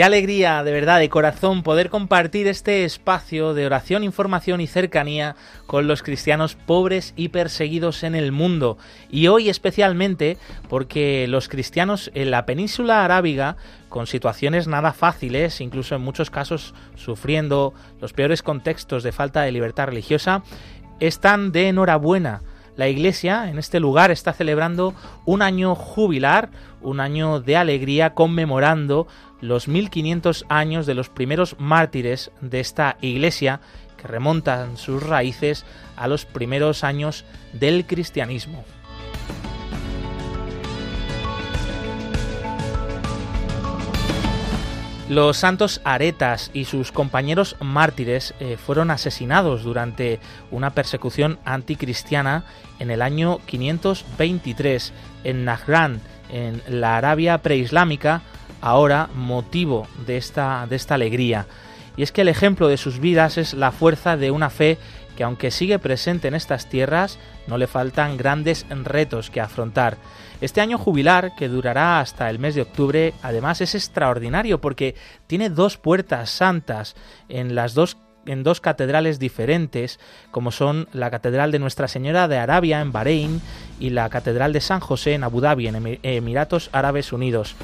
Qué alegría, de verdad, de corazón, poder compartir este espacio de oración, información y cercanía con los cristianos pobres y perseguidos en el mundo. Y hoy especialmente porque los cristianos en la península arábiga, con situaciones nada fáciles, incluso en muchos casos sufriendo los peores contextos de falta de libertad religiosa, están de enhorabuena la Iglesia en este lugar está celebrando un año jubilar, un año de alegría conmemorando los 1500 años de los primeros mártires de esta iglesia que remontan sus raíces a los primeros años del cristianismo. Los santos aretas y sus compañeros mártires eh, fueron asesinados durante una persecución anticristiana en el año 523 en Najran, en la Arabia preislámica, ahora motivo de esta, de esta alegría. Y es que el ejemplo de sus vidas es la fuerza de una fe que aunque sigue presente en estas tierras, no le faltan grandes retos que afrontar. Este año jubilar, que durará hasta el mes de octubre, además es extraordinario porque tiene dos puertas santas en las dos en dos catedrales diferentes, como son la Catedral de Nuestra Señora de Arabia en Bahrein y la Catedral de San José en Abu Dhabi, en Emiratos Árabes Unidos.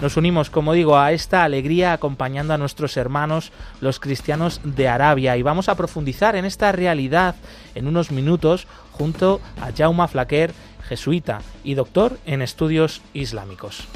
Nos unimos, como digo, a esta alegría acompañando a nuestros hermanos, los cristianos de Arabia, y vamos a profundizar en esta realidad en unos minutos junto a Jauma Flaquer, jesuita y doctor en estudios islámicos.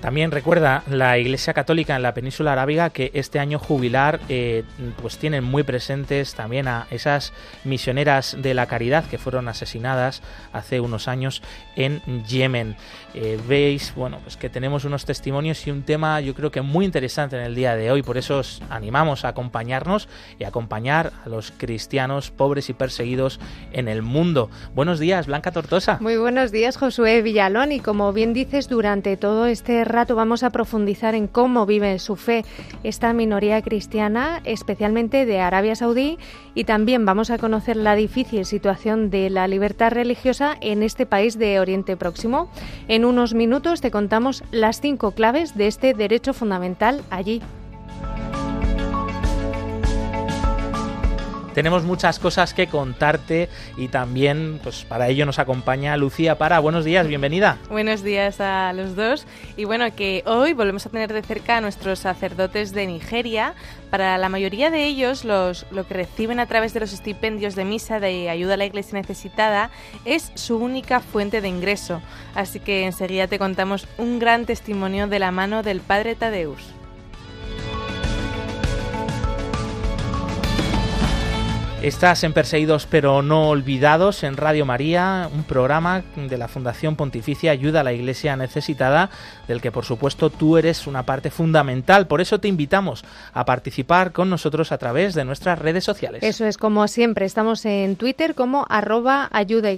También recuerda la Iglesia Católica en la península arábiga que este año jubilar eh, pues tienen muy presentes también a esas misioneras de la caridad que fueron asesinadas hace unos años en Yemen. Eh, veis, bueno, pues que tenemos unos testimonios y un tema yo creo que muy interesante en el día de hoy, por eso os animamos a acompañarnos y acompañar a los cristianos pobres y perseguidos en el mundo. Buenos días, Blanca Tortosa. Muy buenos días, Josué Villalón, y como bien dices, durante todo este rato vamos a profundizar en cómo vive su fe esta minoría cristiana, especialmente de Arabia Saudí, y también vamos a conocer la difícil situación de la libertad religiosa en este país de Oriente Próximo. En unos minutos te contamos las cinco claves de este derecho fundamental allí. Tenemos muchas cosas que contarte y también, pues para ello nos acompaña Lucía Para. Buenos días, bienvenida. Buenos días a los dos. Y bueno, que hoy volvemos a tener de cerca a nuestros sacerdotes de Nigeria. Para la mayoría de ellos, los, lo que reciben a través de los estipendios de misa de ayuda a la iglesia necesitada es su única fuente de ingreso. Así que enseguida te contamos un gran testimonio de la mano del padre Tadeus. Estás en Perseguidos pero no olvidados en Radio María, un programa de la Fundación Pontificia Ayuda a la Iglesia Necesitada, del que por supuesto tú eres una parte fundamental. Por eso te invitamos a participar con nosotros a través de nuestras redes sociales. Eso es como siempre, estamos en Twitter como arroba ayuda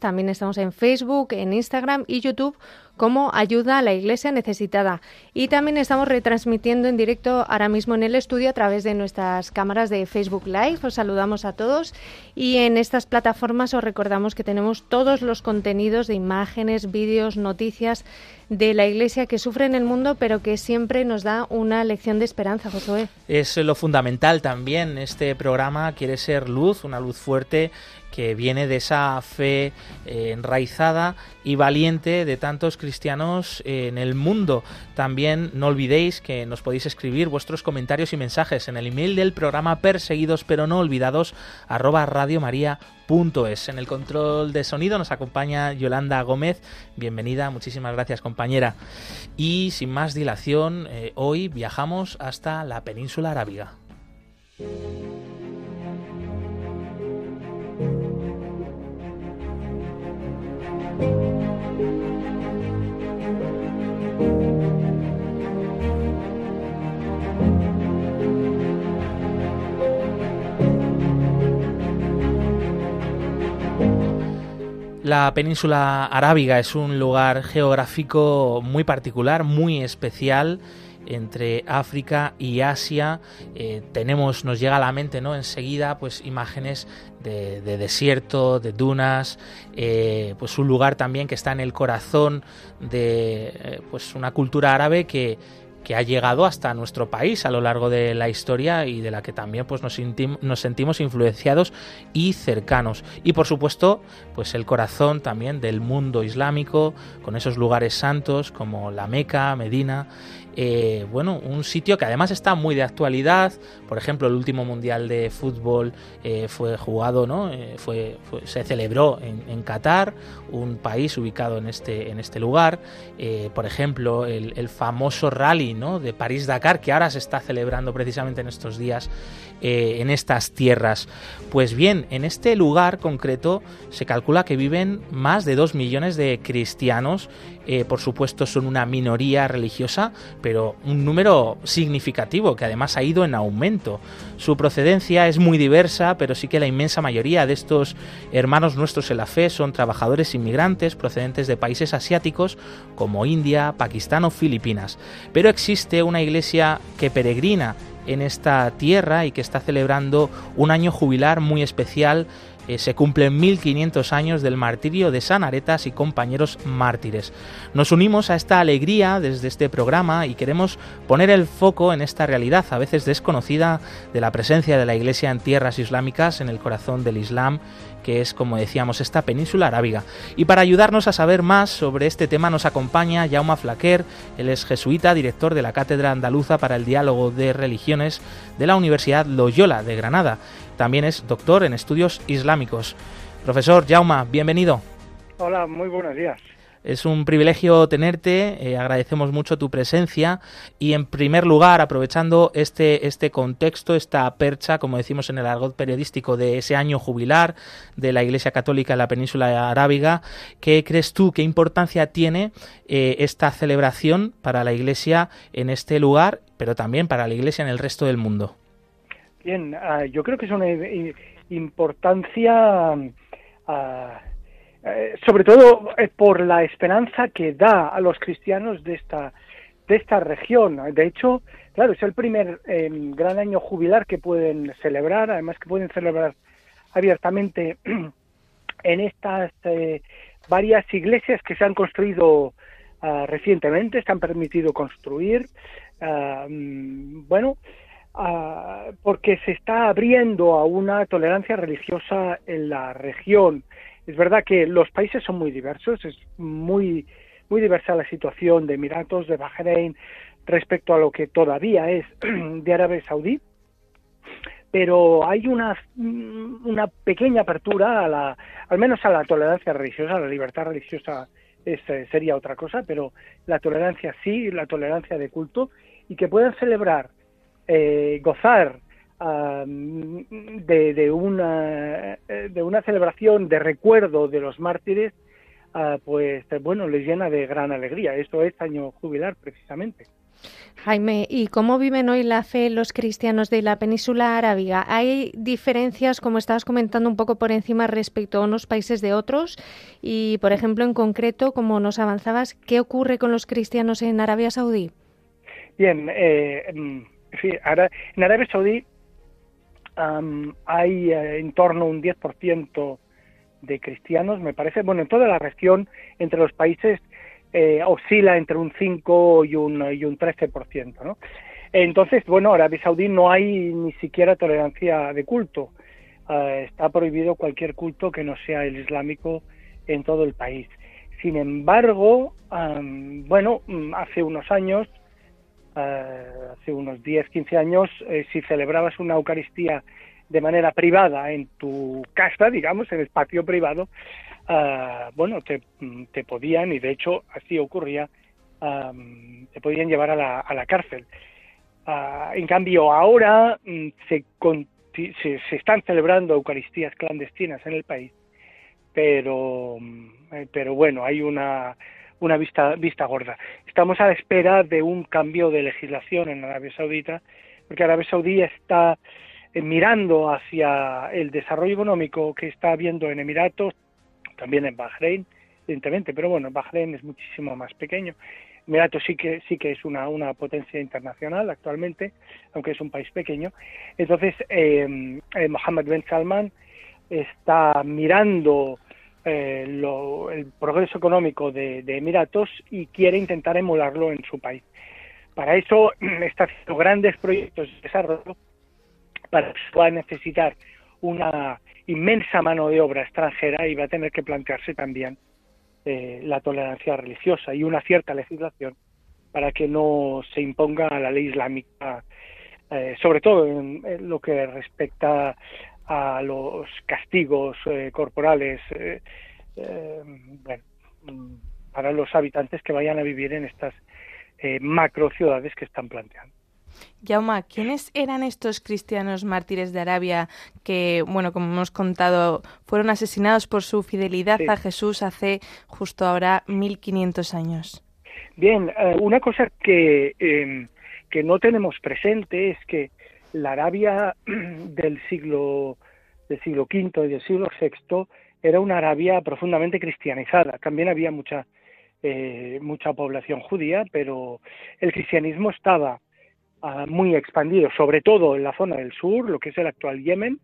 también estamos en Facebook, en Instagram y YouTube como ayuda a la iglesia necesitada. Y también estamos retransmitiendo en directo ahora mismo en el estudio a través de nuestras cámaras de Facebook Live. Os saludamos a todos y en estas plataformas os recordamos que tenemos todos los contenidos de imágenes, vídeos, noticias de la Iglesia que sufre en el mundo, pero que siempre nos da una lección de esperanza, Josué. Es lo fundamental también. Este programa quiere ser luz, una luz fuerte que viene de esa fe eh, enraizada y valiente de tantos cristianos en el mundo. También no olvidéis que nos podéis escribir vuestros comentarios y mensajes en el email del programa perseguidos pero no olvidados arroba radiomaria.com En el control de sonido nos acompaña Yolanda Gómez. Bienvenida, muchísimas gracias compañera. Y sin más dilación, eh, hoy viajamos hasta la península arábiga. La península arábiga es un lugar geográfico muy particular, muy especial entre África y Asia. Eh, tenemos, nos llega a la mente, ¿no? Enseguida, pues imágenes de, desierto, de dunas, eh, pues un lugar también que está en el corazón de eh, pues una cultura árabe que que ha llegado hasta nuestro país a lo largo de la historia y de la que también pues, nos, sentimos influenciados y cercanos. Y por supuesto, pues el corazón también del mundo islámico, con esos lugares santos como la Meca, Medina eh, bueno, un sitio que además está muy de actualidad. Por ejemplo, el último mundial de fútbol eh, fue jugado, ¿no? Eh, fue, se celebró en, Qatar, un país ubicado en este, en este lugar. por ejemplo, el, famoso rally ¿no? de París-Dakar, que ahora se está celebrando precisamente en estos días en estas tierras. Pues bien, en este lugar concreto se calcula que viven más de dos millones de cristianos. por supuesto, son una minoría religiosa, pero un número significativo que además ha ido en aumento. Su procedencia es muy diversa, pero sí que la inmensa mayoría de estos hermanos nuestros en la fe son trabajadores inmigrantes procedentes de países asiáticos como India, Pakistán o Filipinas. Pero existe una iglesia que peregrina en esta tierra y que está celebrando un año jubilar muy especial eh, se cumplen 1500 años del martirio de San Aretas y compañeros mártires. Nos unimos a esta alegría desde este programa y queremos poner el foco en esta realidad, a veces desconocida, de la presencia de la Iglesia en tierras islámicas, en el corazón del Islam que es, como decíamos, esta península arábiga. Y para ayudarnos a saber más sobre este tema nos acompaña Jaume Flaquer, él es jesuita, director de la Cátedra Andaluza para el Diálogo de Religiones de la Universidad Loyola de Granada. También es doctor en estudios islámicos. Profesor Jaume, bienvenido. Hola, muy buenos días. Es un privilegio tenerte, eh, agradecemos mucho tu presencia y en primer lugar, aprovechando este, este contexto, esta percha, como decimos en el argot periodístico, de ese año jubilar de la Iglesia Católica en la península arábiga, ¿qué crees tú, qué importancia tiene eh, esta celebración para la Iglesia en este lugar, pero también para la Iglesia en el resto del mundo? Bien, ah, yo creo que es una importancia... Ah, eh, sobre todo por la esperanza que da a los cristianos de esta de esta región. De hecho, claro, es el primer em, gran año jubilar que pueden celebrar, además que pueden celebrar abiertamente en estas eh, varias iglesias que se han construido ah, recientemente, se han permitido construir. Ah, mm, bueno, ah, porque se está abriendo a una tolerancia religiosa en la región. Es verdad que los países son muy diversos, es muy, muy diversa la situación de Emiratos, de Bahrein, respecto a lo que todavía es de Arabia Saudí, pero hay una, una pequeña apertura, a la, al menos a la tolerancia religiosa, la libertad religiosa es, eh, sería otra cosa, pero la tolerancia sí, la tolerancia de culto, y que puedan celebrar, eh, gozar de, una, eh, de una celebración de recuerdo de los mártires, ah, pues bueno, les llena de gran alegría. Esto es año jubilar precisamente. Jaime, ¿y cómo viven hoy la fe los cristianos de la península arábiga? ¿Hay diferencias, como estabas comentando un poco por encima, respecto a unos países de otros? Y, por ejemplo, en concreto, como nos avanzabas, ¿qué ocurre con los cristianos en Arabia Saudí? Bien, eh, mm, en Arabia Saudí hay eh, en torno a un 10% de cristianos, me parece. Bueno, en toda la región, entre los países, eh, oscila entre un 5 y un, y un 13%, ¿no? Entonces, bueno, Arabia Saudí no hay ni siquiera tolerancia de culto. Ah, está prohibido cualquier culto que no sea el islámico en todo el país. Sin embargo, bueno, mm, hace unos años hace unos 10, 15 años, eh, si celebrabas una Eucaristía de manera privada en tu casa, digamos, en el patio privado, ah, bueno, te, te, podían, y de hecho así ocurría, te podían llevar a la, a la cárcel. En cambio, ahora mm, se, se, están celebrando Eucaristías clandestinas en el país, pero, mm, eh, pero bueno, hay una, una vista, vista gorda. Estamos a la espera de un cambio de legislación en Arabia Saudita, porque Arabia Saudí está eh, mirando hacia el desarrollo económico que está habiendo en Emiratos, también en Bahrein, evidentemente, pero bueno, Bahrein es muchísimo más pequeño. Emiratos sí que sí que es una, una potencia internacional actualmente, aunque es un país pequeño. Entonces, eh, eh Mohammed Ben Salman está mirando eh, el progreso económico de, Emiratos y quiere intentar emularlo en su país. Para eso está haciendo grandes proyectos de desarrollo para eso va a necesitar una inmensa mano de obra extranjera y va a tener que plantearse también eh, la tolerancia religiosa y una cierta legislación para que no se imponga la ley islámica, eh, sobre todo en, lo que respecta a los castigos eh, corporales eh, eh, bueno, mm, para los habitantes que vayan a vivir en estas macro ciudades que están planteando. Yauma, ¿quiénes eran estos cristianos mártires de Arabia que, bueno, como hemos contado, fueron asesinados por su fidelidad a Jesús hace justo ahora 1500 años? Bien, una cosa que, em, que no tenemos presente es que la Arabia del siglo del siglo V y del siglo VI era una Arabia profundamente cristianizada. También había mucha eh, mucha población judía, pero el cristianismo estaba ah, muy expandido, sobre todo en la zona del sur, lo que es el actual Yemen,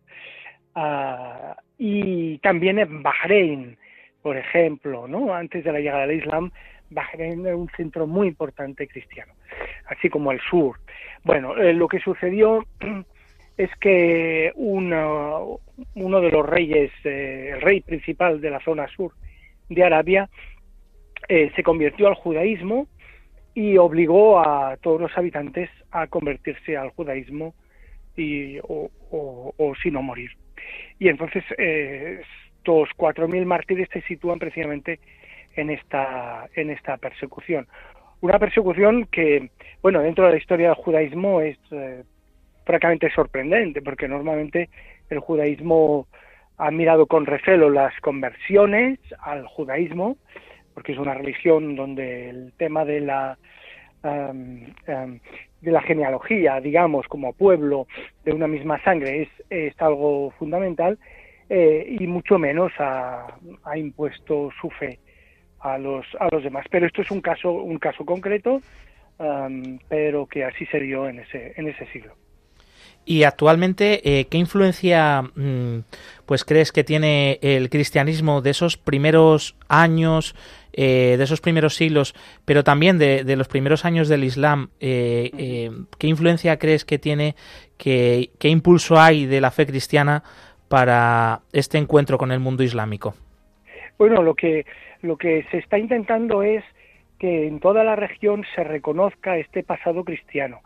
ah, y también en Bahrein, por ejemplo, ¿no? Antes de la llegada del Islam, Bahrein era un centro muy importante cristiano, así como el sur. Bueno, eh, lo que sucedió es que uno, de los reyes, eh, el rey principal de la zona sur de Arabia, eh, se convirtió al judaísmo y obligó a todos los habitantes a convertirse al judaísmo y, o, o, si no morir. Y entonces estos 4.000 mártires se sitúan precisamente en esta, en esta persecución. Una persecución que, bueno, dentro de la historia del judaísmo es eh, francamente sorprendente, porque normalmente el judaísmo ha mirado con recelo las conversiones al judaísmo, porque es una religión donde el tema de la de la genealogía, digamos, como pueblo de una misma sangre es, es algo fundamental eh, y mucho menos ha, ha impuesto su fe a los a los demás. Pero esto es un caso un caso concreto, pero que así se dio en ese en ese siglo. Y actualmente, eh, ¿qué influencia mm, pues crees que tiene el cristianismo de esos primeros años, eh, de esos primeros siglos, pero también de, los primeros años del Islam? Eh, ¿Qué influencia crees que tiene, qué impulso hay de la fe cristiana para este encuentro con el mundo islámico? Bueno, lo que, lo que se está intentando es que en toda la región se reconozca este pasado cristiano.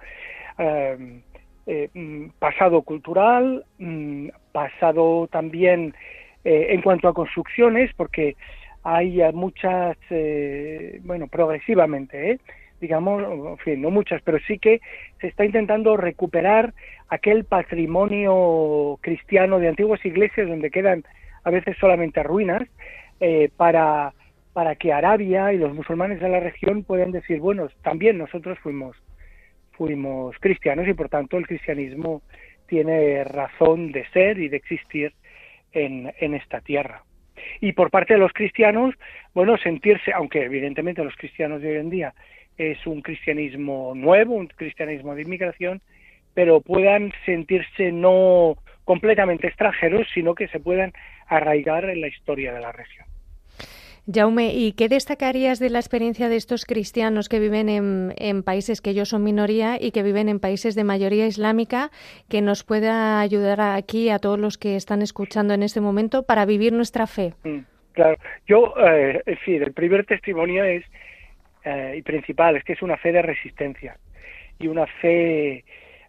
Eh, mm, pasado cultural, mm, pasado también eh, en cuanto a construcciones, porque hay muchas, eh, bueno, progresivamente, digamos, en fin, no muchas, pero sí que se está intentando recuperar aquel patrimonio cristiano de antiguas iglesias donde quedan a veces solamente ruinas, para, para que Arabia y los musulmanes de la región puedan decir, bueno, también nosotros fuimos fuimos cristianos y por tanto el cristianismo tiene razón de ser y de existir en, en esta tierra. Y por parte de los cristianos, bueno, sentirse, aunque evidentemente los cristianos de hoy en día es un cristianismo nuevo, un cristianismo de inmigración, pero puedan sentirse no completamente extranjeros, sino que se puedan arraigar en la historia de la región. Jaume, ¿y qué destacarías de la experiencia de estos cristianos que viven en, países que ellos son minoría y que viven en países de mayoría islámica que nos pueda ayudar aquí a todos los que están escuchando en este momento para vivir nuestra fe? Mm, claro, yo, eh, fin, el primer testimonio es, eh, y principal, es que es una fe de resistencia y una fe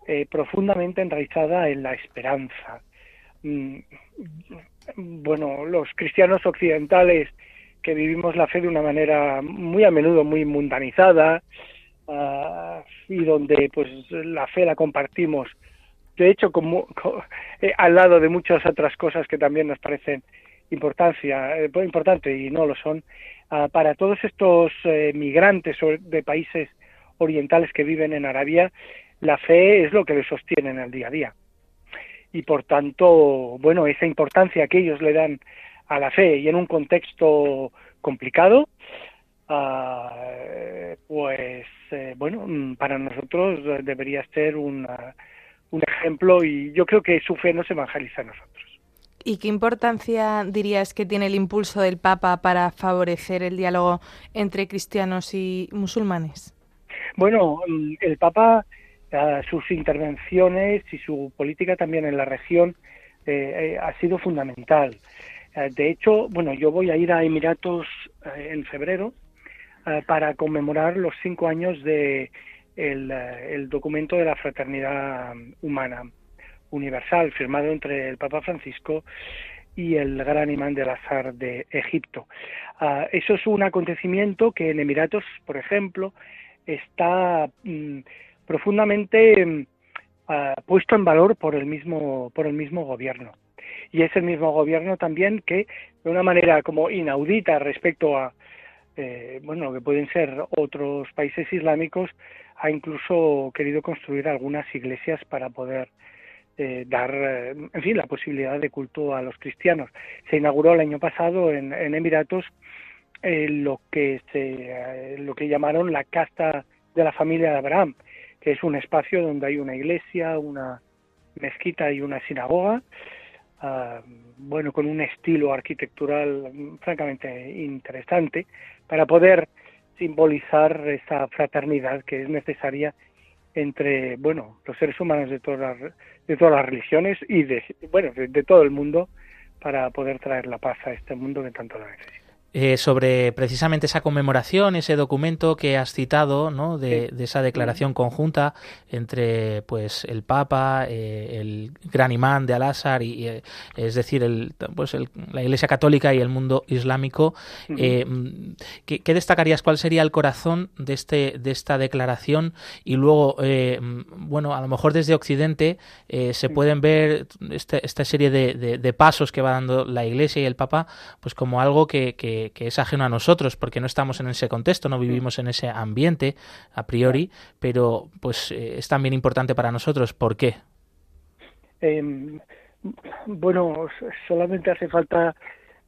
eh, profundamente enraizada en la esperanza. mm, bueno, los cristianos occidentales que vivimos la fe de una manera muy a menudo muy mundanizada ah, y donde pues la fe la compartimos de hecho como, eh, al lado de muchas otras cosas que también nos parecen importancia eh, importante y no lo son ah, para todos estos eh, migrantes de países orientales que viven en Arabia la fe es lo que les sostiene en el día a día. Y por tanto bueno esa importancia que ellos le dan a la fe y en un contexto complicado, ah, pues eh, bueno, mm, para nosotros debería ser un ejemplo y yo creo que su fe nos evangeliza a nosotros. ¿Y qué importancia dirías que tiene el impulso del Papa para favorecer el diálogo entre cristianos y musulmanes? Bueno, mm, el Papa, ah, sus intervenciones y su política también en la región eh, eh, ha sido fundamental. Eh, de hecho, bueno, yo voy a ir a Emiratos eh, en febrero eh, para conmemorar los cinco años de el, documento de la fraternidad humana universal firmado entre el Papa Francisco y el gran imán del azar de Egipto. Ah, eso es un acontecimiento que en Emiratos, por ejemplo, está mm, profundamente mm, ah, puesto en valor por el mismo por el mismo gobierno y es el mismo gobierno también que de una manera como inaudita respecto a eh, bueno que pueden ser otros países islámicos ha incluso querido construir algunas iglesias para poder eh, dar eh, en fin la posibilidad de culto a los cristianos. Se inauguró el año pasado en, Emiratos lo que se lo que llamaron la casta de la familia de Abraham que es un espacio donde hay una iglesia una mezquita y una sinagoga Ah, bueno, con un estilo arquitectural mm, francamente interesante para poder simbolizar esa fraternidad que es necesaria entre, bueno, los seres humanos de todas las, de todas las religiones y de, bueno, de todo el mundo para poder traer la paz a este mundo que tanto lo necesita. Eh, sobre precisamente esa conmemoración, ese documento que has citado, ¿no? de, esa declaración conjunta entre pues el Papa, eh, el gran imán de Al-Azhar, y, eh, es decir, el, pues la Iglesia Católica y el mundo islámico. ¿qué, destacarías? ¿Cuál sería el corazón de, este, de esta declaración? Y luego, bueno, a lo mejor desde Occidente se pueden ver este, esta serie de, de, pasos que va dando la Iglesia y el Papa, pues como algo que que, es ajeno a nosotros porque no estamos en ese contexto, no vivimos en ese ambiente a priori, pero pues eh, es también importante para nosotros. ¿Por qué? Em, bueno, solamente hace falta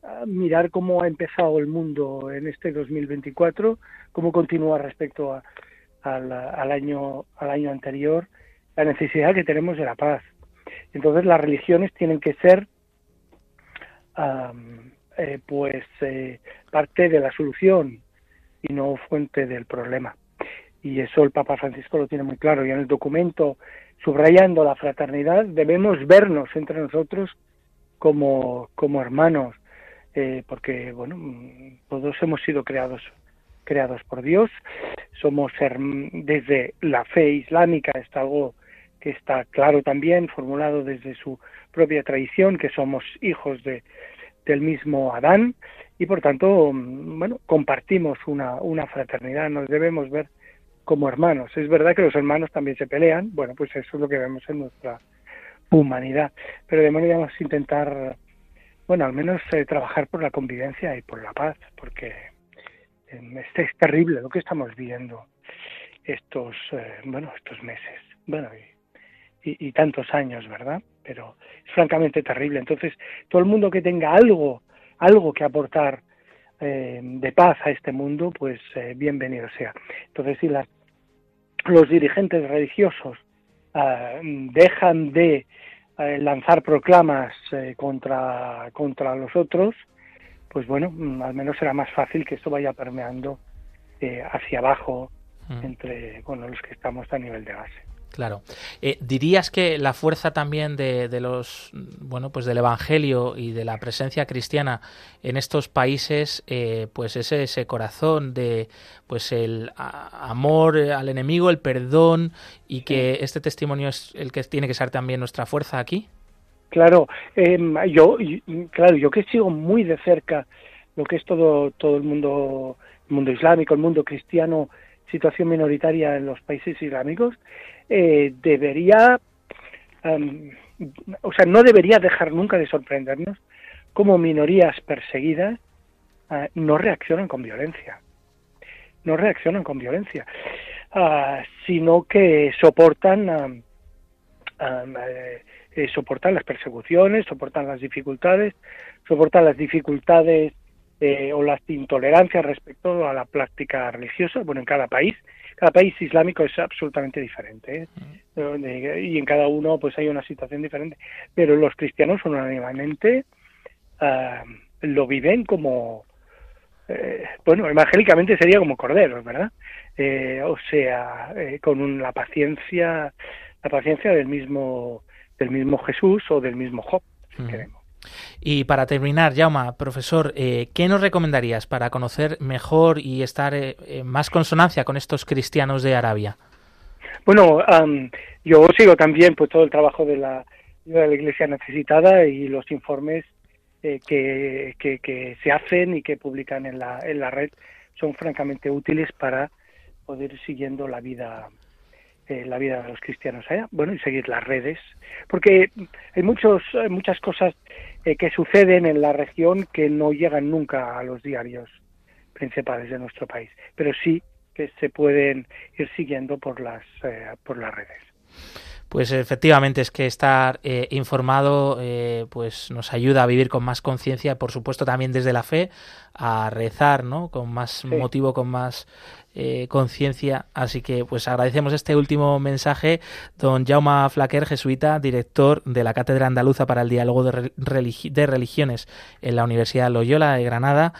ah, mirar cómo ha empezado el mundo en este 2024, cómo continúa respecto al, año, al año anterior, la necesidad que tenemos de la paz. Entonces las religiones tienen que ser eh, pues eh, parte de la solución y no fuente del problema. Y eso el Papa Francisco lo tiene muy claro. Y en el documento, subrayando la fraternidad, debemos vernos entre nosotros como, como hermanos, eh, porque bueno, todos hemos sido creados creados por Dios, somos desde la fe islámica, está algo que está claro también, formulado desde su propia tradición, que somos hijos de, del mismo Adán y por tanto, mm, bueno, compartimos una, una fraternidad, nos debemos ver como hermanos. Es verdad que los hermanos también se pelean, bueno, pues eso es lo que vemos en nuestra humanidad, pero deberíamos intentar, bueno, al menos eh, trabajar por la convivencia y por la paz, porque eh, es, terrible lo que estamos viendo estos, eh, bueno, estos meses, bueno, y tantos años, ¿verdad? Pero es francamente terrible. Entonces, todo el mundo que tenga algo, algo que aportar eh, de paz a este mundo, pues eh, bienvenido sea. Entonces, si las, los dirigentes religiosos ah, dejan de eh, lanzar proclamas contra, contra los otros, pues bueno, mm, al menos será más fácil que esto vaya permeando hacia abajo mm. entre bueno, los que estamos a nivel de base. Claro. Eh, ¿Dirías que la fuerza también de, los, bueno, pues del Evangelio y de la presencia cristiana en estos países, eh, pues es ese corazón de, pues el amor al enemigo, el perdón y que este testimonio es el que tiene que ser también nuestra fuerza aquí? Claro, em, yo, claro, yo que sigo muy de cerca lo que es todo, todo el mundo, el mundo islámico, el mundo cristiano, situación minoritaria en los países islámicos, eh, debería, em, o sea, no debería dejar nunca de sorprendernos cómo minorías perseguidas eh, no reaccionan con violencia, no reaccionan con violencia, ah, sino que soportan eh, eh, soportan las persecuciones, soportan las dificultades, soportan las dificultades eh, o las intolerancias respecto a la práctica religiosa, bueno, en cada país. Cada país islámico es absolutamente diferente ¿eh? y en cada uno pues hay una situación diferente, pero los cristianos unánimamente ah, lo viven como, bueno, evangélicamente sería como corderos, ¿verdad? o sea, con la paciencia, la paciencia del mismo del mismo Jesús o del mismo Job, si queremos. Y para terminar, Jauma, profesor, eh, ¿qué nos recomendarías para conocer mejor y estar eh, en más consonancia con estos cristianos de Arabia? Bueno, yo sigo también pues todo el trabajo de la, de la Iglesia necesitada y los informes eh, que, que, que, se hacen y que publican en la, en la red son francamente útiles para poder ir siguiendo la vida eh, la vida de los cristianos allá, bueno, y seguir las redes, porque hay muchos, muchas cosas eh, que suceden en la región que no llegan nunca a los diarios principales de nuestro país, pero sí que se pueden ir siguiendo por las, eh, por las redes. Pues efectivamente es que estar eh, informado eh, pues nos ayuda a vivir con más conciencia, por supuesto también desde la fe, a rezar, ¿no? Con más motivo, con más eh, conciencia. Así que pues agradecemos este último mensaje, don Jaume Flaquer, jesuita, director de la Cátedra Andaluza para el Diálogo de, de Religiones en la Universidad Loyola de Granada,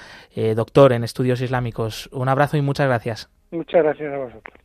doctor en estudios islámicos. Un abrazo y muchas gracias. Muchas gracias a vosotros.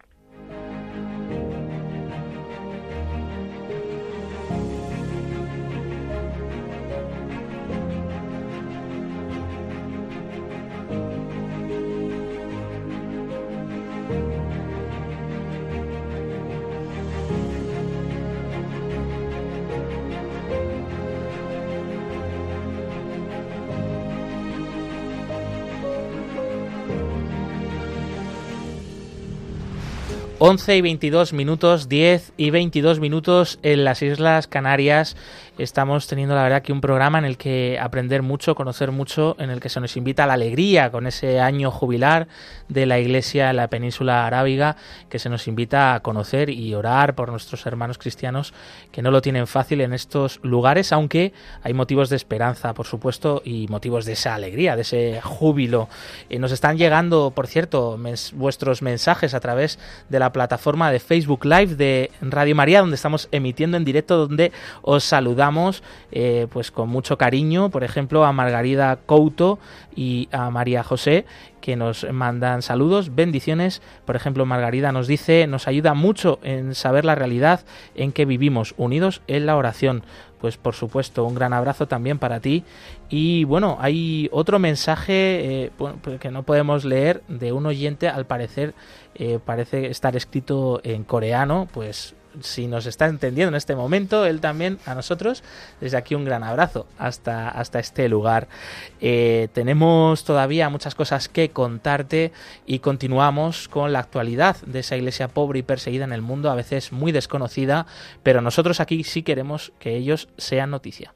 11 y 22 minutos, 10 y 22 minutos en las Islas Canarias. Estamos teniendo la verdad que un programa en el que aprender mucho, conocer mucho, en el que se nos invita a la alegría con ese año jubilar de la Iglesia en la península arábiga, que se nos invita a conocer y orar por nuestros hermanos cristianos que no lo tienen fácil en estos lugares, aunque hay motivos de esperanza, por supuesto, y motivos de esa alegría, de ese júbilo. Eh, nos están llegando, por cierto, vuestros mensajes a través de la plataforma de Facebook Live de Radio María, donde estamos emitiendo en directo, donde os saludamos eh, pues con mucho cariño, por ejemplo, a Margarida Couto y a María José, que nos mandan saludos, bendiciones. Por ejemplo, Margarida nos dice, nos ayuda mucho en saber la realidad en que vivimos, unidos en la oración. Pues por supuesto, un gran abrazo también para ti. Y bueno, hay otro mensaje eh, pues que no podemos leer de un oyente, al parecer eh, parece estar escrito en coreano, pues si nos está entendiendo en este momento, él también a nosotros, desde aquí un gran abrazo hasta, hasta este lugar. Eh, tenemos todavía muchas cosas que contarte y continuamos con la actualidad de esa iglesia pobre y perseguida en el mundo, a veces muy desconocida, pero nosotros aquí sí queremos que ellos sean noticia.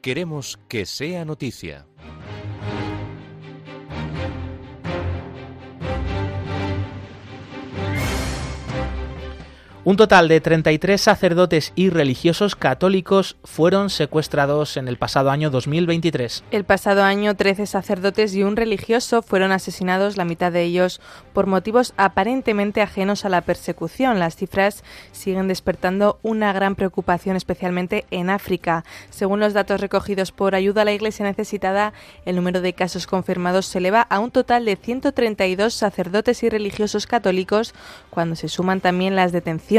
Queremos que sea noticia. Un total de 33 sacerdotes y religiosos católicos fueron secuestrados en el pasado año 2023. El pasado año 13 sacerdotes y un religioso fueron asesinados, la mitad de ellos por motivos aparentemente ajenos a la persecución. Las cifras siguen despertando una gran preocupación, especialmente en África. Según los datos recogidos por Ayuda a la Iglesia Necesitada, el número de casos confirmados se eleva a un total de 132 sacerdotes y religiosos católicos, cuando se suman también las detenciones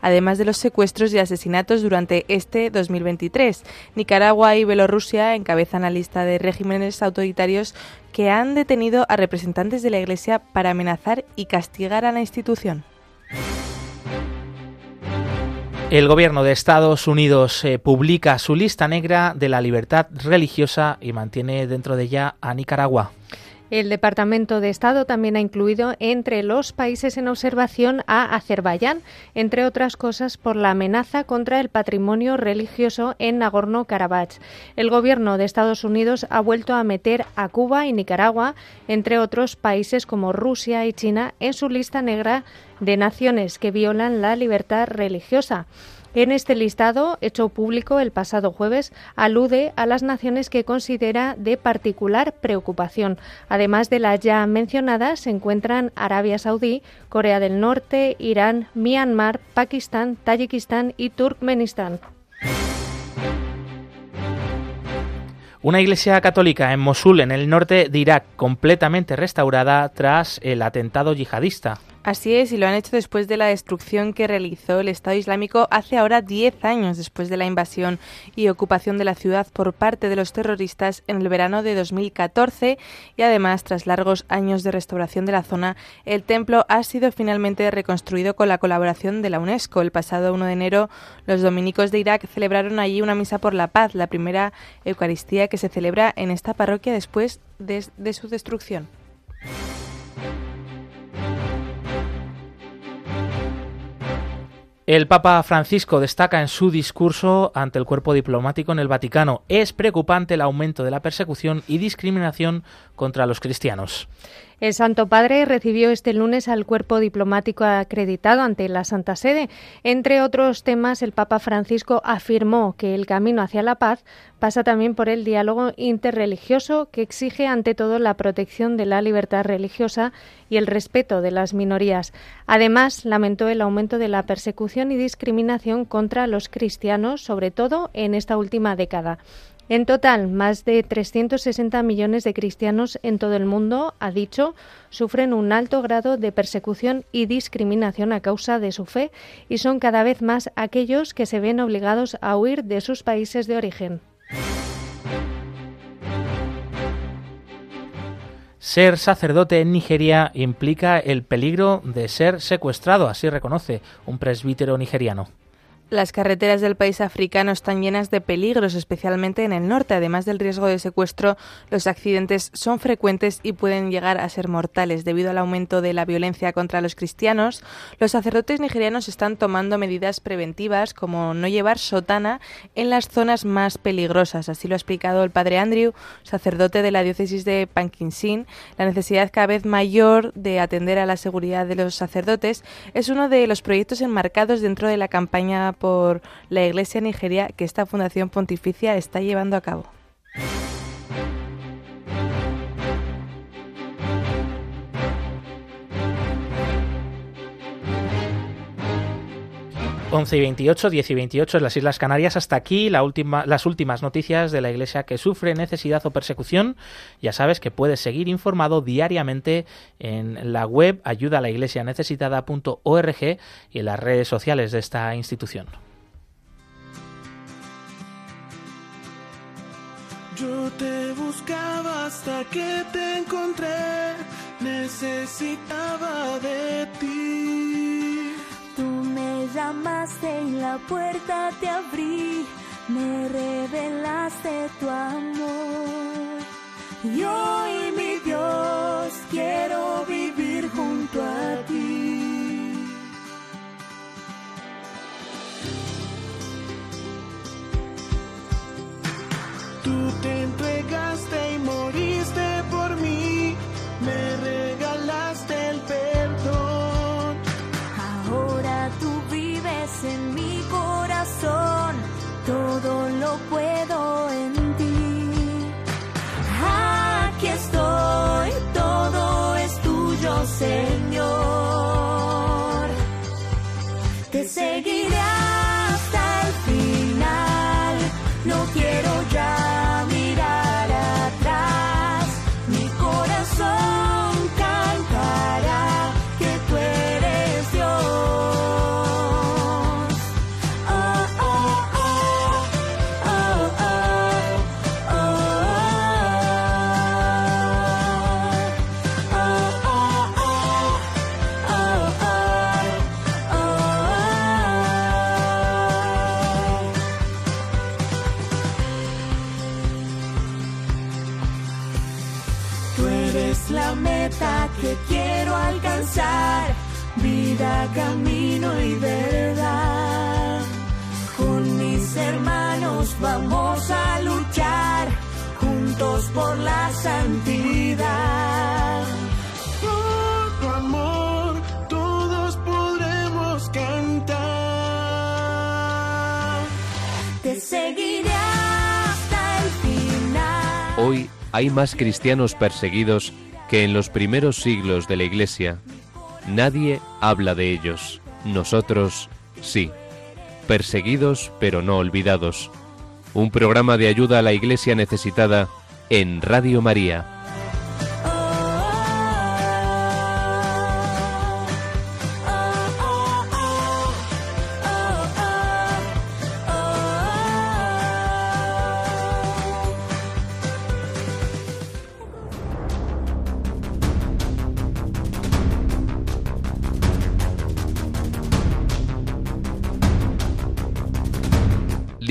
además de los secuestros y asesinatos durante este 2023. Nicaragua y Bielorrusia encabezan la lista de regímenes autoritarios que han detenido a representantes de la Iglesia para amenazar y castigar a la institución. El gobierno de Estados Unidos eh, publica su lista negra de la libertad religiosa y mantiene dentro de ella a Nicaragua. El Departamento de Estado también ha incluido entre los países en observación a Azerbaiyán, entre otras cosas por la amenaza contra el patrimonio religioso en Nagorno-Karabaj. El gobierno de Estados Unidos ha vuelto a meter a Cuba y Nicaragua, entre otros países como Rusia y China, en su lista negra de naciones que violan la libertad religiosa. En este listado, hecho público el pasado jueves, alude a las naciones que considera de particular preocupación. Además de las ya mencionadas, se encuentran Arabia Saudí, Corea del Norte, Irán, Myanmar, Pakistán, Tayikistán y Turkmenistán. Una iglesia católica en Mosul, en el norte de Irak, completamente restaurada tras el atentado yihadista. Así es, y lo han hecho después de la destrucción que realizó el Estado Islámico hace ahora 10 años después de la invasión y ocupación de la ciudad por parte de los terroristas en el verano de 2014 y además tras largos años de restauración de la zona, el templo ha sido finalmente reconstruido con la colaboración de la UNESCO. El pasado 1 de enero los dominicos de Irak celebraron allí una misa por la paz, la primera Eucaristía que se celebra en esta parroquia después de, de su destrucción. El Papa Francisco destaca en su discurso ante el cuerpo diplomático en el Vaticano. Es preocupante el aumento de la persecución y discriminación contra los cristianos. El Santo Padre recibió este lunes al cuerpo diplomático acreditado ante la Santa Sede. Entre otros temas, el Papa Francisco afirmó que el camino hacia la paz pasa también por el diálogo interreligioso que exige ante todo la protección de la libertad religiosa y el respeto de las minorías. Además, lamentó el aumento de la persecución y discriminación contra los cristianos, sobre todo en esta última década. En total, más de 360 millones de cristianos en todo el mundo, ha dicho, sufren un alto grado de persecución y discriminación a causa de su fe y son cada vez más aquellos que se ven obligados a huir de sus países de origen. Ser sacerdote en Nigeria implica el peligro de ser secuestrado, así reconoce un presbítero nigeriano. Las carreteras del país africano están llenas de peligros, especialmente en el norte. Además del riesgo de secuestro, los accidentes son frecuentes y pueden llegar a ser mortales. Debido al aumento de la violencia contra los cristianos, los sacerdotes nigerianos están tomando medidas preventivas como no llevar sotana en las zonas más peligrosas. Así lo ha explicado el padre Andrew, sacerdote de la diócesis de Pankinsin. La necesidad cada vez mayor de atender a la seguridad de los sacerdotes es uno de los proyectos enmarcados dentro de la campaña por la Iglesia Nigeria que esta Fundación Pontificia está llevando a cabo. 11 y 28, 10 y 28 en las Islas Canarias. Hasta aquí la última, las últimas noticias de la Iglesia que sufre necesidad o persecución. Ya sabes que puedes seguir informado diariamente en la web ayudalaiglesianecesitada.org y en las redes sociales de esta institución. Yo te buscaba hasta que te encontré, necesitaba de ti. Llamaste y la puerta te abrí, me revelaste tu amor. Y hoy, mi Dios, quiero vivir junto a ti. Tú te entregaste say. Camino y verdad. Con mis hermanos vamos a luchar juntos por la santidad. Por tu amor todos podremos cantar. Te seguiré hasta el final. Hoy hay más cristianos perseguidos que en los primeros siglos de la Iglesia. Nadie habla de ellos. Nosotros sí. Perseguidos pero no olvidados. Un programa de ayuda a la Iglesia necesitada en Radio María.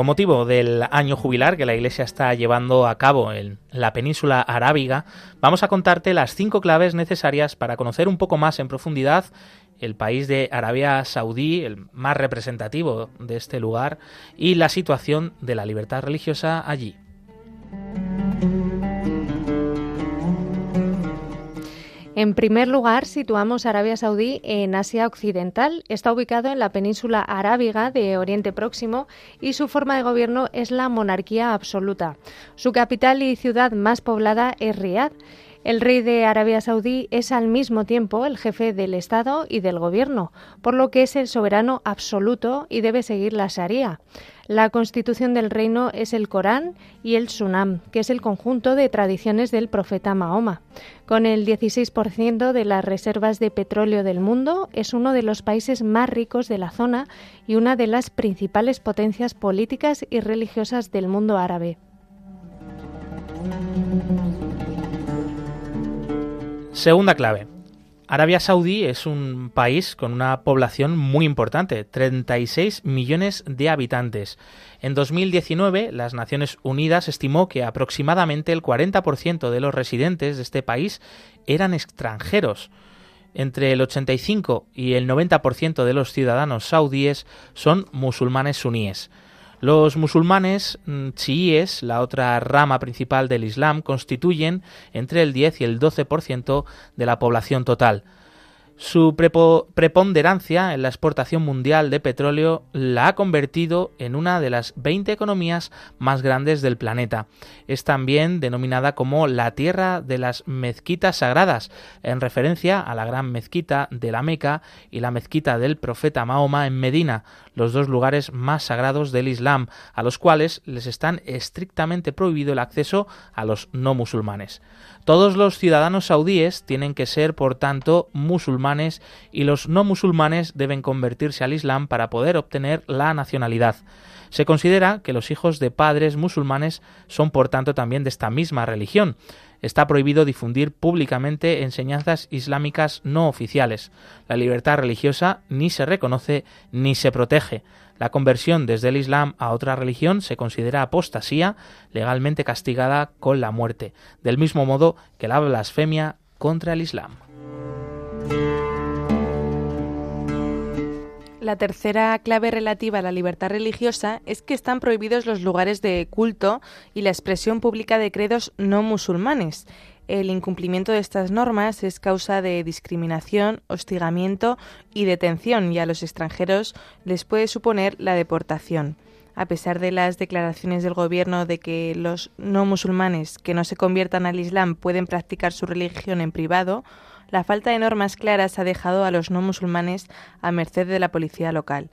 Con motivo del año jubilar que la Iglesia está llevando a cabo en la península arábiga, vamos a contarte las cinco claves necesarias para conocer un poco más en profundidad el país de Arabia Saudí, el más representativo de este lugar, y la situación de la libertad religiosa allí. En primer lugar, situamos Arabia Saudí en Asia Occidental. Está ubicado en la península arábiga de Oriente Próximo y su forma de gobierno es la monarquía absoluta. Su capital y ciudad más poblada es Riad. El rey de Arabia Saudí es al mismo tiempo el jefe del Estado y del gobierno, por lo que es el soberano absoluto y debe seguir la Sharia. La constitución del reino es el Corán y el Sunam, que es el conjunto de tradiciones del profeta Mahoma. Con el 16% de las reservas de petróleo del mundo, es uno de los países más ricos de la zona y una de las principales potencias políticas y religiosas del mundo árabe. Segunda clave. Arabia Saudí es un país con una población muy importante, 36 millones de habitantes. En 2019, las Naciones Unidas estimó que aproximadamente el 40% de los residentes de este país eran extranjeros. Entre el 85 y el 90% de los ciudadanos saudíes son musulmanes suníes. Los musulmanes mm, chiíes, la otra rama principal del Islam, constituyen entre el 10 y el 12% de la población total. Su preponderancia en la exportación mundial de petróleo la ha convertido en una de las 20 economías más grandes del planeta. Es también denominada como la tierra de las mezquitas sagradas, en referencia a la gran mezquita de la Meca y la mezquita del profeta Mahoma en Medina, los dos lugares más sagrados del Islam, a los cuales les están estrictamente prohibido el acceso a los no musulmanes. Todos los ciudadanos saudíes tienen que ser, por tanto, musulmanes y los no musulmanes deben convertirse al Islam para poder obtener la nacionalidad. Se considera que los hijos de padres musulmanes son, por tanto, también de esta misma religión. Está prohibido difundir públicamente enseñanzas islámicas no oficiales. La libertad religiosa ni se reconoce ni se protege. La conversión desde el Islam a otra religión se considera apostasía, legalmente castigada con la muerte, del mismo modo que la blasfemia contra el Islam. La tercera clave relativa a la libertad religiosa es que están prohibidos los lugares de culto y la expresión pública de credos no musulmanes. El incumplimiento de estas normas es causa de discriminación, hostigamiento y detención y a los extranjeros les puede suponer la deportación. A pesar de las declaraciones del gobierno de que los no musulmanes que no se conviertan al Islam pueden practicar su religión en privado, la falta de normas claras ha dejado a los no musulmanes a merced de la policía local.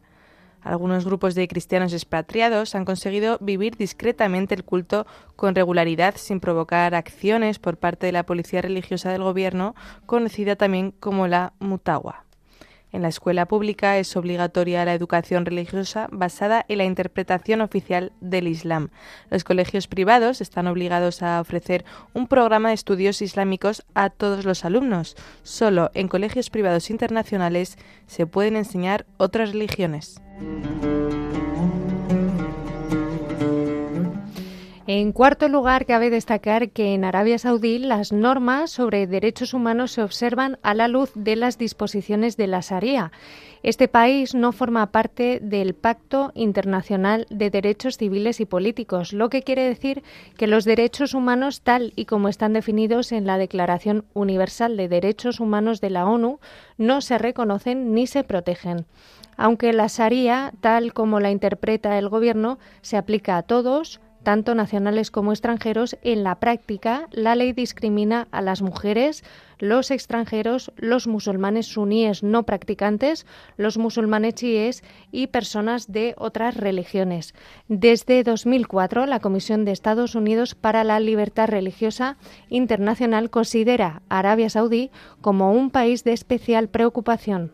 Algunos grupos de cristianos expatriados han conseguido vivir discretamente el culto con regularidad sin provocar acciones por parte de la policía religiosa del gobierno, conocida también como la Mutawa. En la escuela pública es obligatoria la educación religiosa basada en la interpretación oficial del Islam. Los colegios privados están obligados a ofrecer un programa de estudios islámicos a todos los alumnos. Solo en colegios privados internacionales se pueden enseñar otras religiones. En cuarto lugar, cabe destacar que en Arabia Saudí las normas sobre derechos humanos se observan a la luz de las disposiciones de la Sharia. Este país no forma parte del Pacto Internacional de Derechos Civiles y Políticos, lo que quiere decir que los derechos humanos, tal y como están definidos en la Declaración Universal de Derechos Humanos de la ONU, no se reconocen ni se protegen aunque la Sharia, tal como la interpreta el Gobierno, se aplica a todos, tanto nacionales como extranjeros, en la práctica la ley discrimina a las mujeres, los extranjeros, los musulmanes suníes no practicantes, los musulmanes chiíes y personas de otras religiones. Desde 2004, la Comisión de Estados Unidos para la Libertad Religiosa Internacional considera a Arabia Saudí como un país de especial preocupación.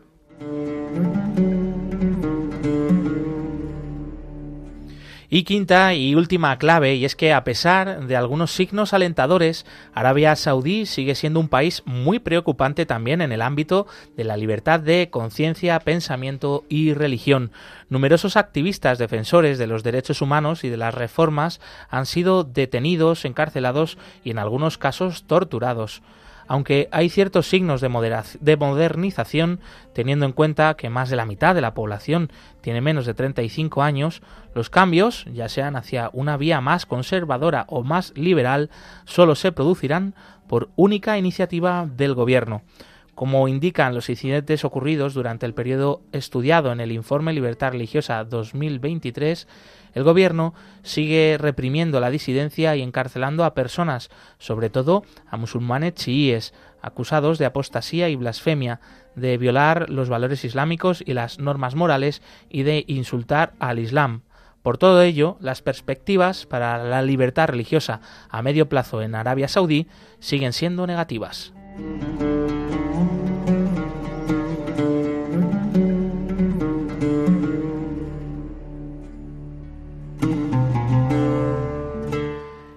Y quinta y última clave, y es que a pesar de algunos signos alentadores, Arabia Saudí sigue siendo un país muy preocupante también en el ámbito de la libertad de conciencia, pensamiento y religión. Numerosos activistas defensores de los derechos humanos y de las reformas han sido detenidos, encarcelados y en algunos casos torturados aunque hay ciertos signos de, modernización, teniendo en cuenta que más de la mitad de la población tiene menos de 35 años, los cambios, ya sean hacia una vía más conservadora o más liberal, solo se producirán por única iniciativa del Gobierno. Como indican los incidentes ocurridos durante el periodo estudiado en el Informe Libertad Religiosa 2023, el gobierno sigue reprimiendo la disidencia y encarcelando a personas, sobre todo a musulmanes chiíes, acusados de apostasía y blasfemia, de violar los valores islámicos y las normas morales y de insultar al Islam. Por todo ello, las perspectivas para la libertad religiosa a medio plazo en Arabia Saudí siguen siendo negativas.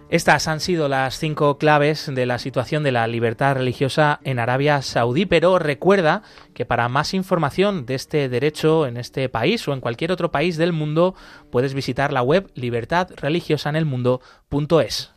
Estas han sido las cinco claves de la situación de la libertad religiosa en Arabia Saudí, pero recuerda que para más información de este derecho en este país o en cualquier otro país del mundo puedes visitar la web libertadreligiosaenelmundo.es.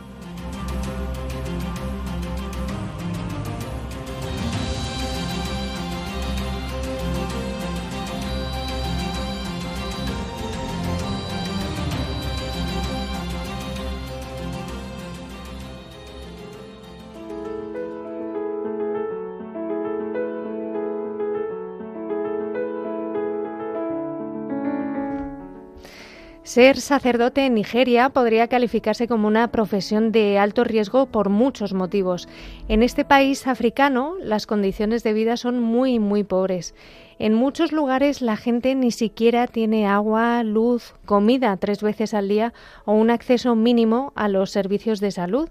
Ser sacerdote en Nigeria podría calificarse como una profesión de alto riesgo por muchos motivos. En este país africano las condiciones de vida son muy, muy pobres. En muchos lugares la gente ni siquiera tiene agua, luz, comida tres veces al día o un acceso mínimo a los servicios de salud.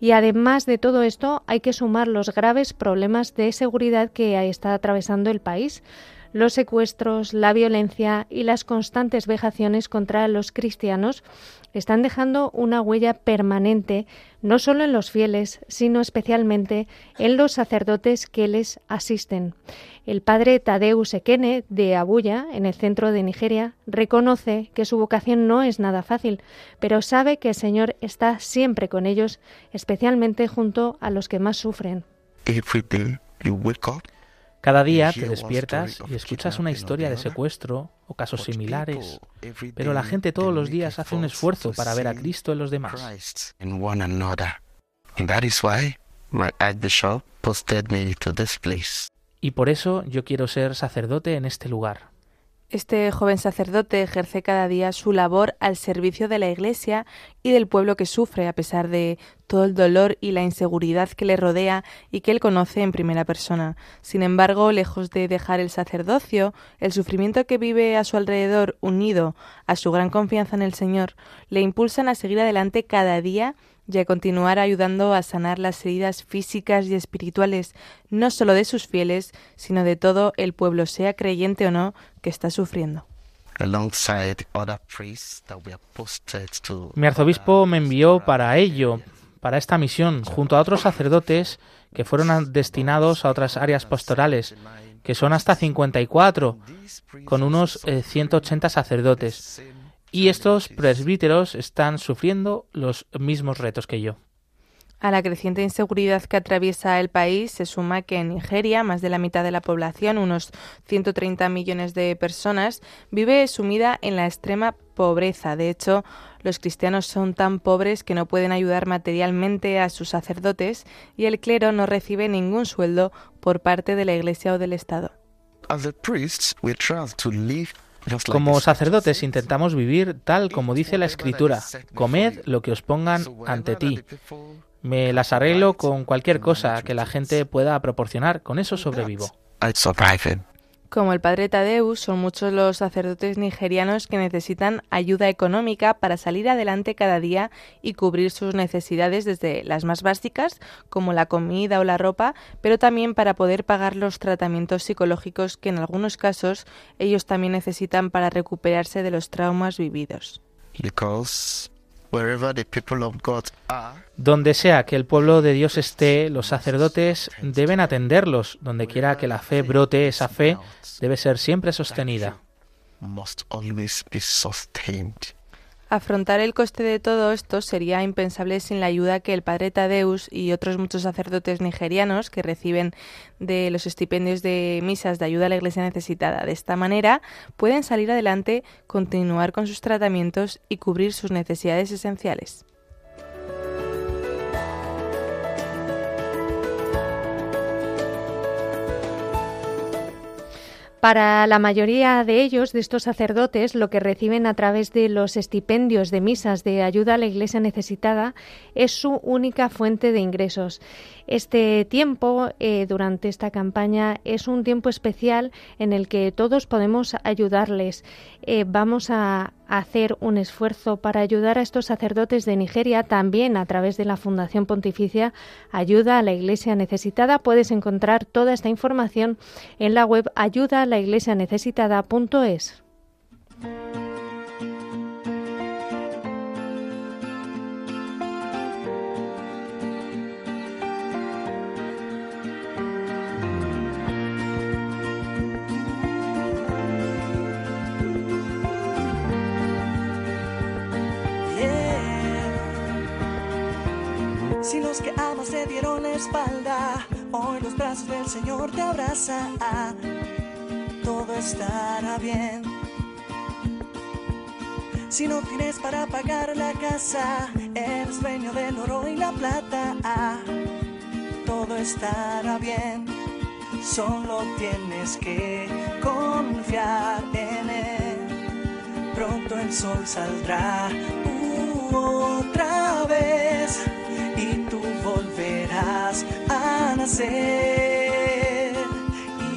Y además de todo esto hay que sumar los graves problemas de seguridad que está atravesando el país los secuestros, la violencia y las constantes vejaciones contra los cristianos están dejando una huella permanente no solo en los fieles, sino especialmente en los sacerdotes que les asisten. El padre Tadeu Ekene de Abuya, en el centro de Nigeria, reconoce que su vocación no es nada fácil, pero sabe que el Señor está siempre con ellos, especialmente junto a los que más sufren. Cada día te despiertas y escuchas una historia de secuestro o casos similares, pero la gente todos los días hace un esfuerzo para ver a Cristo en los demás. Y por eso yo quiero ser sacerdote en este lugar. Este joven sacerdote ejerce cada día su labor al servicio de la Iglesia y del pueblo que sufre a pesar de todo el dolor y la inseguridad que le rodea y que él conoce en primera persona. Sin embargo, lejos de dejar el sacerdocio, el sufrimiento que vive a su alrededor, unido a su gran confianza en el Señor, le impulsan a seguir adelante cada día y a continuar ayudando a sanar las heridas físicas y espirituales no solo de sus fieles, sino de todo el pueblo, sea creyente o no, que está sufriendo. Mi arzobispo me envió para ello, para esta misión, junto a otros sacerdotes que fueron destinados a otras áreas pastorales, que son hasta 54, con unos 180 sacerdotes. Y estos presbíteros están sufriendo los mismos retos que yo. A la creciente inseguridad que atraviesa el país se suma que en Nigeria más de la mitad de la población, unos 130 millones de personas, vive sumida en la extrema pobreza. De hecho, los cristianos son tan pobres que no pueden ayudar materialmente a sus sacerdotes y el clero no recibe ningún sueldo por parte de la Iglesia o del Estado. Como sacerdotes intentamos vivir tal como dice la Escritura, comed lo que os pongan ante ti. Me las arreglo con cualquier cosa que la gente pueda proporcionar, con eso sobrevivo. Como el padre Tadeus, son muchos los sacerdotes nigerianos que necesitan ayuda económica para salir adelante cada día y cubrir sus necesidades desde las más básicas, como la comida o la ropa, pero también para poder pagar los tratamientos psicológicos que en algunos casos ellos también necesitan para recuperarse de los traumas vividos. Donde sea que el pueblo de Dios esté, los sacerdotes deben atenderlos. Donde quiera que la fe brote, esa fe debe ser siempre sostenida. Afrontar el coste de todo esto sería impensable sin la ayuda que el padre Tadeus y otros muchos sacerdotes nigerianos que reciben de los estipendios de misas de ayuda a la iglesia necesitada. De esta manera pueden salir adelante, continuar con sus tratamientos y cubrir sus necesidades esenciales. Para la mayoría de ellos, de estos sacerdotes, lo que reciben a través de los estipendios de misas de ayuda a la Iglesia necesitada es su única fuente de ingresos. Este tiempo, eh, durante esta campaña, es un tiempo especial en el que todos podemos ayudarles. Eh, vamos a hacer un esfuerzo para ayudar a estos sacerdotes de Nigeria también a través de la Fundación Pontificia Ayuda a la Iglesia Necesitada. Puedes encontrar toda esta información en la web ayudaalaiglesianecesitada.es. Si los que amas te dieron la espalda, hoy los brazos del Señor te abrazan. Todo estará bien. Si no tienes para pagar la casa, eres dueño del oro y la plata. Todo estará bien. Solo tienes que confiar en él. Pronto el sol saldrá otra vez y tú volverás a nacer.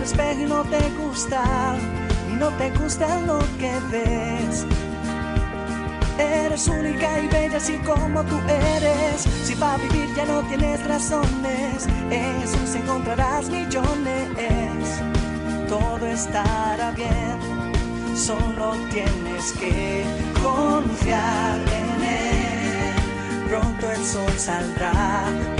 Al espejo y no te gusta, y no te gusta lo que ves. Eres única y bella así como tú eres. Si para vivir ya no tienes razones, en Jesús encontrarás millones. Todo estará bien, solo tienes que confiar en Él. Pronto el sol saldrá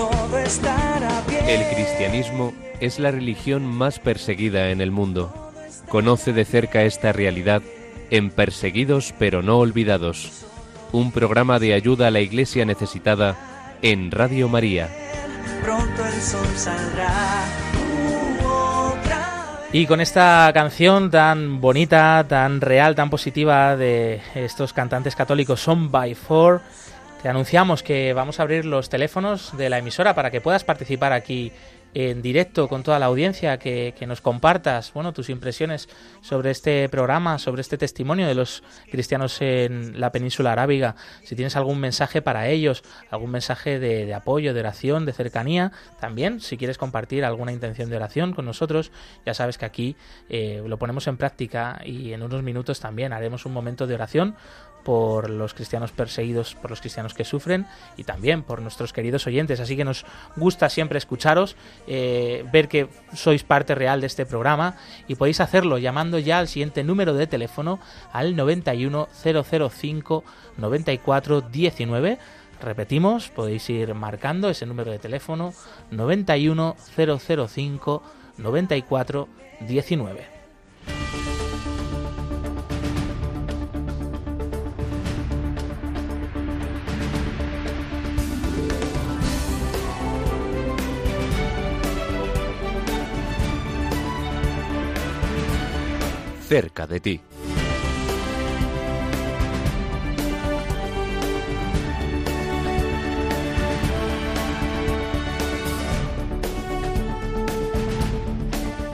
todo estará bien. El cristianismo es la religión más perseguida en el mundo. Conoce de cerca esta realidad en Perseguidos pero no olvidados, un programa de ayuda a la iglesia necesitada en Radio María. Pronto el sol saldrá. Y con esta canción tan bonita, tan real, tan positiva de estos cantantes católicos Son by Four, te anunciamos que vamos a abrir los teléfonos de la emisora para que puedas participar aquí en directo con toda la audiencia, que, nos compartas bueno, tus impresiones sobre este programa, sobre este testimonio de los cristianos en la península arábiga. Si tienes algún mensaje para ellos, algún mensaje de, de apoyo, de oración, de cercanía, también si quieres compartir alguna intención de oración con nosotros, ya sabes que aquí eh, lo ponemos en práctica y en unos minutos también haremos un momento de oración por los cristianos perseguidos, por los cristianos que sufren y también por nuestros queridos oyentes. Así que nos gusta siempre escucharos, eh, ver que sois parte real de este programa y podéis hacerlo llamando ya al siguiente número de teléfono al 91005 94 19. Repetimos, podéis ir marcando ese número de teléfono 91005 94 19. Cerca de ti.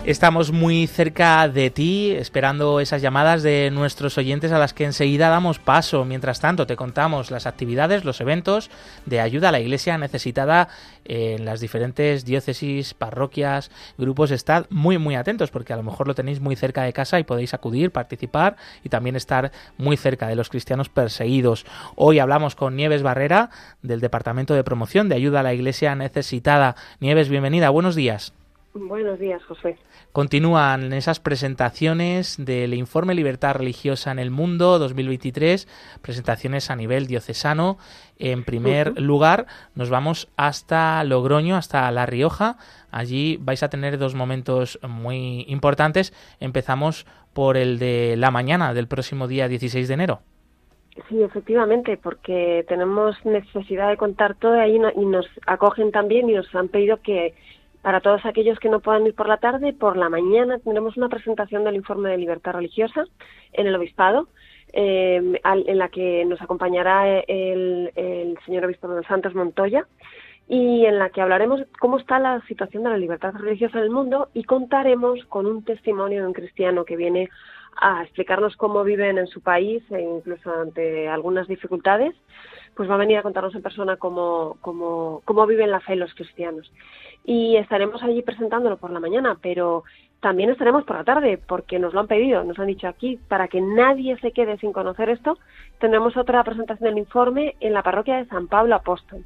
Estamos muy cerca de ti, esperando esas llamadas de nuestros oyentes a las que enseguida damos paso. Mientras tanto, te contamos las actividades, los eventos de ayuda a la iglesia necesitada en las diferentes diócesis, parroquias, grupos. Estad muy, muy atentos porque a lo mejor lo tenéis muy cerca de casa y podéis acudir, participar y también estar muy cerca de los cristianos perseguidos. Hoy hablamos con Nieves Barrera del Departamento de Promoción de Ayuda a la Iglesia Necesitada. Nieves, bienvenida, buenos días. Buenos días, José. Continúan esas presentaciones del informe Libertad Religiosa en el Mundo 2023, presentaciones a nivel diocesano. En primer lugar, nos vamos hasta Logroño, hasta La Rioja. Allí vais a tener dos momentos muy importantes. Empezamos por el de la mañana del próximo día 16 de enero. Sí, efectivamente, porque tenemos necesidad de contar todo ahí y nos acogen también y nos han pedido que para todos aquellos que no puedan ir por la tarde, por la mañana tendremos una presentación del informe de libertad religiosa en el obispado, eh, en la que nos acompañará el, el señor obispo de los Santos Montoya y en la que hablaremos cómo está la situación de la libertad religiosa en el mundo y contaremos con un testimonio de un cristiano que viene a explicarnos cómo viven en su país e incluso ante algunas dificultades, pues va a venir a contarnos en persona cómo, cómo, cómo viven la fe los cristianos. Y estaremos allí presentándolo por la mañana, pero también estaremos por la tarde, porque nos lo han pedido, nos han dicho aquí, para que nadie se quede sin conocer esto, tendremos otra presentación del informe en la parroquia de San Pablo Apóstol,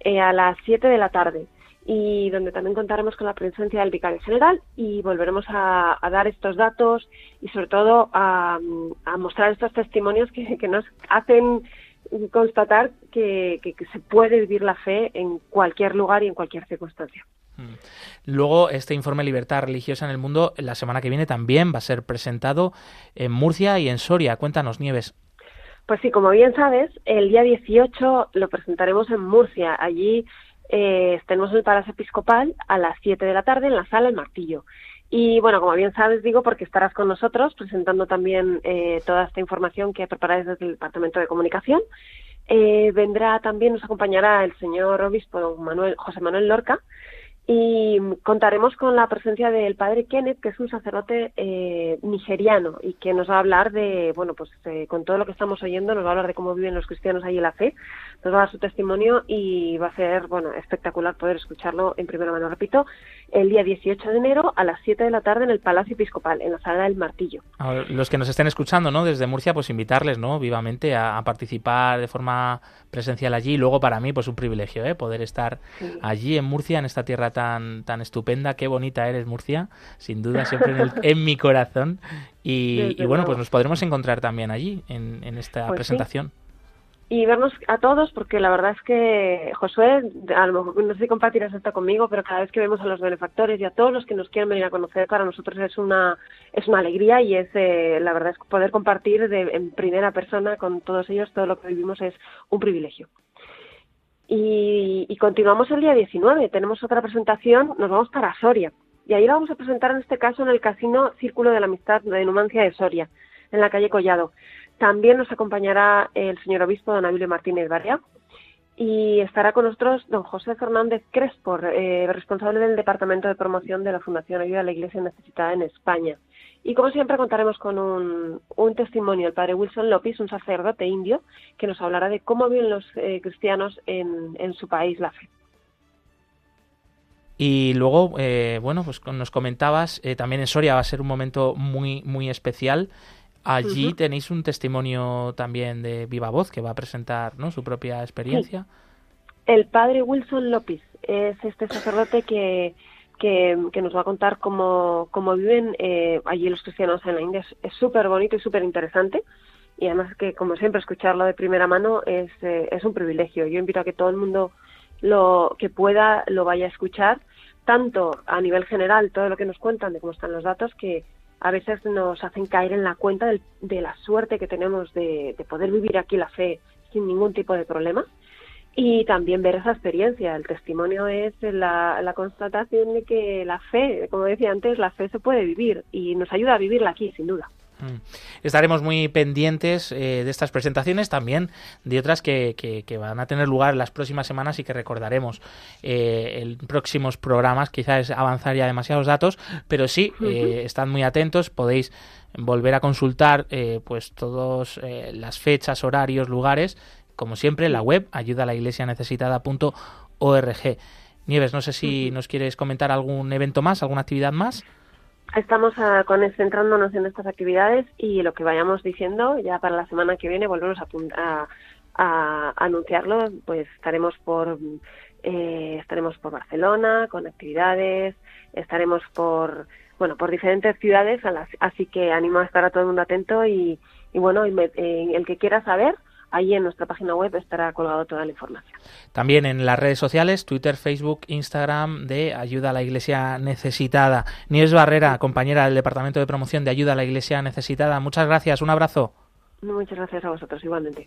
eh, a las 7 de la tarde y donde también contaremos con la presencia del vicario general y volveremos a, a dar estos datos y sobre todo a, a mostrar estos testimonios que, que nos hacen constatar que, que- que se puede vivir la fe en cualquier lugar y en cualquier circunstancia. Luego, este informe Libertad Religiosa en el Mundo, la semana que viene también va a ser presentado en Murcia y en Soria. Cuéntanos, Nieves. Pues sí, como bien sabes, el día 18 lo presentaremos en Murcia. Allí eh, tenemos el Palacio Episcopal a las 7 de la tarde en la sala El Martillo. Y bueno, como bien sabes, digo, porque estarás con nosotros presentando también eh, toda esta información que preparáis desde el Departamento de Comunicación. Eh, vendrá también, nos acompañará el señor obispo Manuel, José Manuel Lorca, y contaremos con la presencia del padre Kenneth, que es un sacerdote eh, nigeriano y que nos va a hablar de, bueno, pues eh, con todo lo que estamos oyendo, nos va a hablar de cómo viven los cristianos ahí en la fe, nos va a dar su testimonio y va a ser, bueno, espectacular poder escucharlo en primera mano, repito, el día 18 de enero a las 7 de la tarde en el Palacio Episcopal, en la Sala del Martillo. A los que nos estén escuchando, ¿no? Desde Murcia, pues invitarles, ¿no? Vivamente a, a participar de forma presencial allí. Y luego para mí, pues un privilegio, ¿eh? Poder estar Sí. allí en Murcia, en esta tierra tan, tan estupenda. Qué bonita eres, Murcia. Sin duda, siempre en, el- en mi corazón. Y, bueno, pues nos podremos encontrar también allí, en, en esta Pues sí. Y vernos a todos porque la verdad es que Josué, a lo mejor no sé si compartirás esto conmigo, pero cada vez que vemos a los benefactores y a todos los que nos quieren venir a conocer, para nosotros es una es una alegría y es eh, la verdad es poder compartir de, en primera persona con todos ellos todo lo que vivimos es un privilegio. Y, y continuamos el día 19, tenemos otra presentación, nos vamos para Soria. Y ahí la vamos a presentar en este caso en el Casino Círculo de la Amistad de Numancia de Soria, en la calle Collado. También nos acompañará el señor obispo don Abilio Martínez Barea y estará con nosotros don José Fernández Crespo, eh, responsable del Departamento de Promoción de la Fundación Ayuda a la Iglesia Necesitada en España. Y como siempre contaremos con un, testimonio del padre Wilson López, un sacerdote indio, que nos hablará de cómo viven los eh, cristianos en, su país la fe. Y luego, eh, bueno, pues nos comentabas, eh, también en Soria va a ser un momento muy, muy especial. Allí tenéis un testimonio también de viva voz que va a presentar ¿no? su propia experiencia. El padre Wilson López es este sacerdote que, que, que nos va a contar cómo, cómo viven eh, allí los cristianos en la India. Es- Es súper bonito y súper interesante. Y además que, como siempre, escucharlo de primera mano es, eh, es un privilegio. Yo invito a que todo el mundo lo que pueda lo vaya a escuchar, tanto a nivel general, todo lo que nos cuentan de cómo están los datos, que a veces nos hacen caer en la cuenta del- de la suerte que tenemos de, de poder vivir aquí la fe sin ningún tipo de problema y también ver esa experiencia. El testimonio es la, la constatación de que la fe, como decía antes, la fe se puede vivir y nos ayuda a vivirla aquí, sin duda. Mm. Estaremos muy pendientes eh, de estas presentaciones, también de otras que, que- que van a tener lugar en las próximas semanas y que recordaremos eh, en próximos programas. Quizás avanzar ya demasiados datos, pero sí, eh, estad muy atentos, podéis volver a consultar eh, pues todas las fechas, horarios, lugares, como siempre, en la web ayudalaiglesianecesitada.org. Nieves, no sé si nos quieres comentar algún evento más, alguna actividad más. Estamos ah, con, centrándonos en estas actividades y lo que vayamos diciendo ya para la semana que viene volvemos a, a- a anunciarlo. Pues estaremos por eh, estaremos por Barcelona con actividades, estaremos por bueno por diferentes ciudades, a las- así que animo a estar a todo el mundo atento y, y bueno eh, el que quiera saber ahí en nuestra página web estará colgado toda la información. También en las redes sociales, Twitter, Facebook, Instagram, de Ayuda a la Iglesia Necesitada. Nieves Barrera, compañera del Departamento de Promoción de Ayuda a la Iglesia Necesitada. Muchas gracias, un abrazo. Muchas gracias a vosotros igualmente.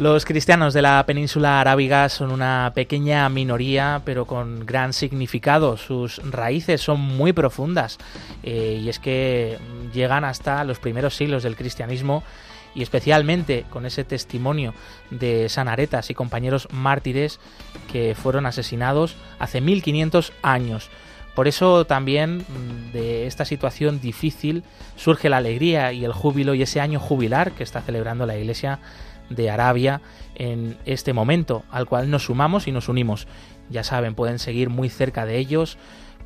Los cristianos de la península arábiga son una pequeña minoría, pero con gran significado. Sus raíces son muy profundas eh, y es que llegan hasta los primeros siglos del cristianismo y especialmente con ese testimonio de Sanaretas y compañeros mártires que fueron asesinados hace 1500 años. Por eso también mm, de esta situación difícil surge la alegría y el júbilo y ese año jubilar que está celebrando la Iglesia de Arabia en este momento, al cual nos sumamos y nos unimos. Ya saben, pueden seguir muy cerca de ellos,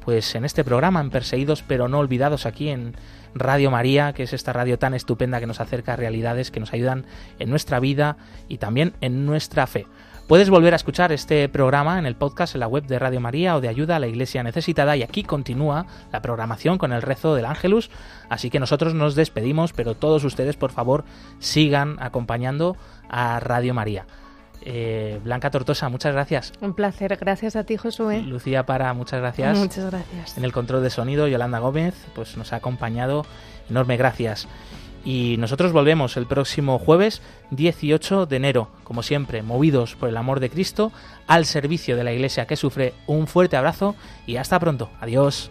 pues en este programa, en Perseguidos pero no olvidados aquí en Radio María, que es esta radio tan estupenda que nos acerca a realidades que nos ayudan en nuestra vida y también en nuestra fe. Puedes volver a escuchar este programa en el podcast en la web de Radio María o de Ayuda a la Iglesia Necesitada y aquí continúa la programación con el rezo del Ángelus, así que nosotros nos despedimos, pero todos ustedes por favor sigan acompañando a Radio María. Eh, Blanca Tortosa, muchas gracias. Un placer, gracias a ti Josué. Lucía Para, muchas gracias. Muchas gracias. En el control de sonido, Yolanda Gómez, pues nos ha acompañado, enorme gracias. Y nosotros volvemos el próximo jueves 18 de enero, como siempre, movidos por el amor de Cristo, al servicio de la Iglesia que sufre. Un fuerte abrazo y hasta pronto. Adiós.